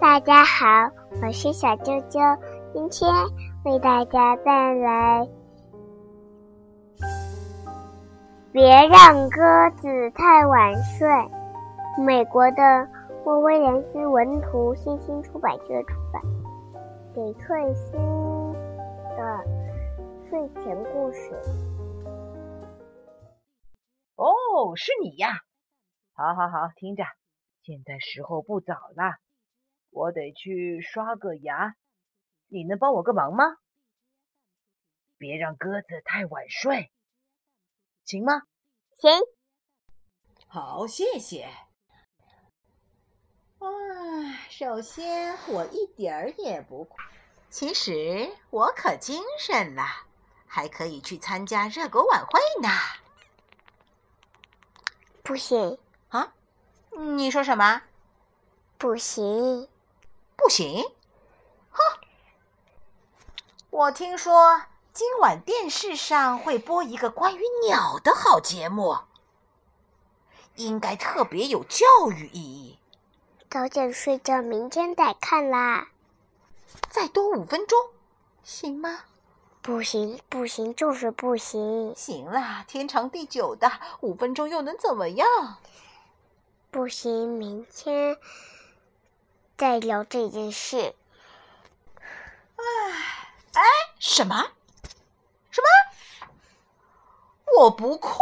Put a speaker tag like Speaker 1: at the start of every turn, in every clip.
Speaker 1: 大家好，我是小啾啾，今天为大家带来《别让鸽子太晚睡》。美国的莫威廉斯文图，新星出版社出版。给翠西的睡前故事。
Speaker 2: 哦，是你呀！好好好，听着，现在时候不早了，我得去刷个牙。你能帮我个忙吗？别让鸽子太晚睡，行吗？
Speaker 1: 行。
Speaker 3: 好，谢谢。首先，我一点儿也不困。其实我可精神了，还可以去参加热狗晚会呢。
Speaker 1: 不行
Speaker 3: 啊？你说什么？
Speaker 1: 不行？
Speaker 3: 不行？哼！我听说今晚电视上会播一个关于鸟的好节目，应该特别有教育意义。
Speaker 1: 早点睡觉，明天再看啦。
Speaker 3: 再多五分钟，行吗？
Speaker 1: 不行，不行，就是不行。
Speaker 3: 行啦，天长地久的，五分钟又能怎么样？
Speaker 1: 不行，明天再聊这件事。
Speaker 3: 哎哎，什么？什么？我不困。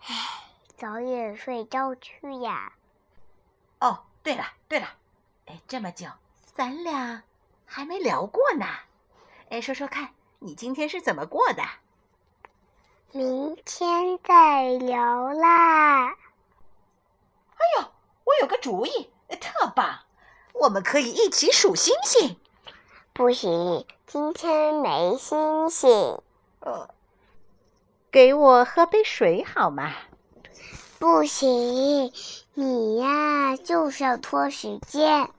Speaker 1: 哎，早点睡觉去呀。
Speaker 3: 哦，对了对了，哎，这么久，咱俩还没聊过呢。哎，说说看，你今天是怎么过的？
Speaker 1: 明天再聊啦。
Speaker 3: 个主意，特棒！我们可以一起数星星。
Speaker 1: 不行，今天没星星。
Speaker 3: 呃，给我喝杯水好吗？
Speaker 1: 不行，你呀就是要拖时间。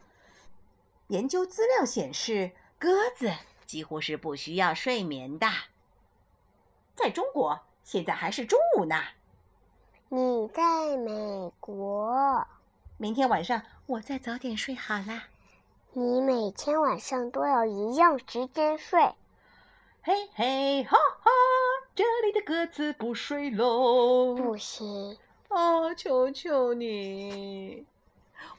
Speaker 3: 研究资料显示，鸽子几乎是不需要睡眠的。在中国，现在还是中午呢。
Speaker 1: 你在美国，
Speaker 3: 明天晚上我再早点睡好啦。
Speaker 1: 你每天晚上都要一样时间睡。
Speaker 2: 嘿嘿哈哈，这里的鸽子不睡喽。
Speaker 1: 不行。
Speaker 3: 啊！求求你，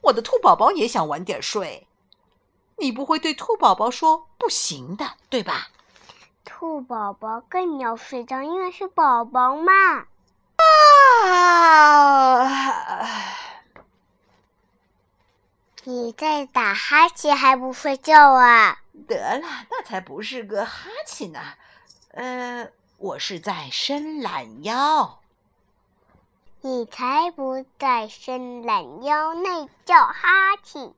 Speaker 3: 我的兔宝宝也想晚点睡。你不会对兔宝宝说不行的，对吧？
Speaker 1: 兔宝宝更要睡觉，因为是宝宝嘛。
Speaker 3: 啊！
Speaker 1: 你在打哈欠还不睡觉啊？
Speaker 3: 得了，那才不是个哈欠呢。呃，我是在伸懒腰。
Speaker 1: 你才不在伸懒腰，那叫哈欠。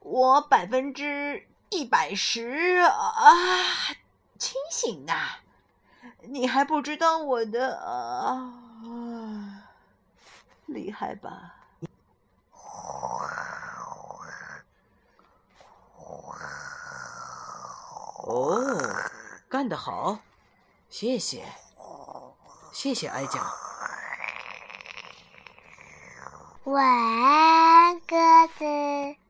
Speaker 3: 我百分之一百十啊清醒呢，你还不知道我的啊厉害吧？
Speaker 2: 哦，干得好，谢谢，谢谢哀家。
Speaker 1: 晚安，鸽子。